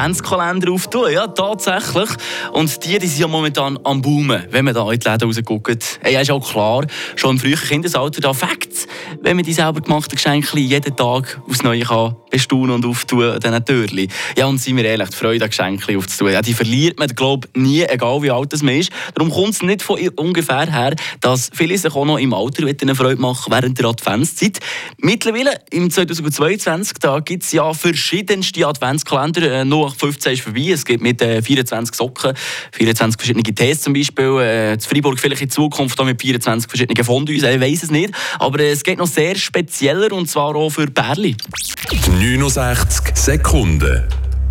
Adventskalender auftun. Ja, tatsächlich. Und die, die sind ja momentan am Boomen, wenn man da in die Läden rausguckt. Ja, ist auch klar, schon im frühen Kindesalter da Facts, wenn man die selber gemachten Geschenke jeden Tag aufs Neue kann bestaunen und auftun, diesen Türchen. Ja, und seien wir ehrlich, die Freude an aufzutun, ja, die verliert man, glaube ich, nie, egal wie alt man ist. Darum kommt es nicht von ungefähr her, dass viele sich auch noch im Alter eine Freude machen während der Adventszeit. Mittlerweile, im 2022, gibt es ja verschiedenste Adventskalender. Äh, noch 15 ist vorbei. Es gibt mit äh, 24 Socken, 24 verschiedene Tees zum Beispiel. Äh, in Freiburg vielleicht in Zukunft auch mit 24 verschiedenen Fondues. Ich weiß es nicht. Aber äh, es geht noch sehr spezieller und zwar auch für Bärli. 69 Sekunden.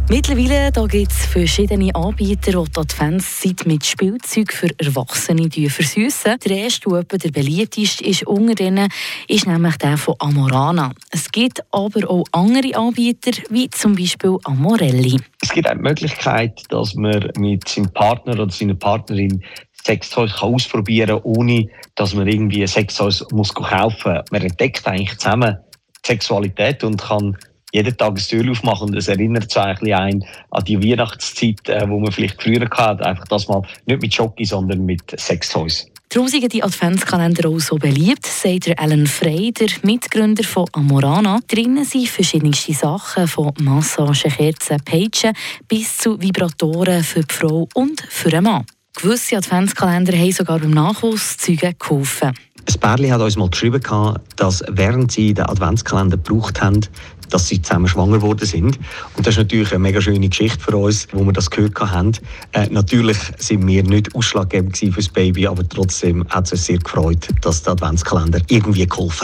Mittlerweile gibt es verschiedene Anbieter, die die Adventszeit mit Spielzeug für Erwachsene versüßen. Der erste, der der beliebteste ist unter ihnen, ist nämlich der von Amorana. Es gibt aber auch andere Anbieter, wie zum Beispiel Amorelli. Es gibt auch die Möglichkeit, dass man mit seinem Partner oder seiner Partnerin Sextoys ausprobieren kann, ohne dass man irgendwie Sextoys muss kaufen muss. Man entdeckt eigentlich zusammen die Sexualität und kann jeden Tag ein Tür aufmachen und es erinnert so ein bisschen an die Weihnachtszeit, äh, wo man vielleicht früher hatte. Einfach das mal nicht mit Schoki, sondern mit Sextoys. Darum sind die Adventskalender auch so beliebt, sagt Alan Frey, der Mitgründer von Amorana. Drinnen sind verschiedenste Sachen, von Massagen, Kerzen, Peitschen bis zu Vibratoren für die Frau und für den Mann. Gewisse Adventskalender haben sogar beim Nachwuchs Zeugen geholfen. Ein Pärchen hat uns mal geschrieben, dass während sie den Adventskalender gebraucht haben, dass sie zusammen schwanger geworden sind. Und das ist natürlich eine mega schöne Geschichte für uns, wo wir das gehört haben. Äh, natürlich sind wir nicht ausschlaggebend für das Baby, aber trotzdem hat es uns sehr gefreut, dass der Adventskalender irgendwie geholfen hat.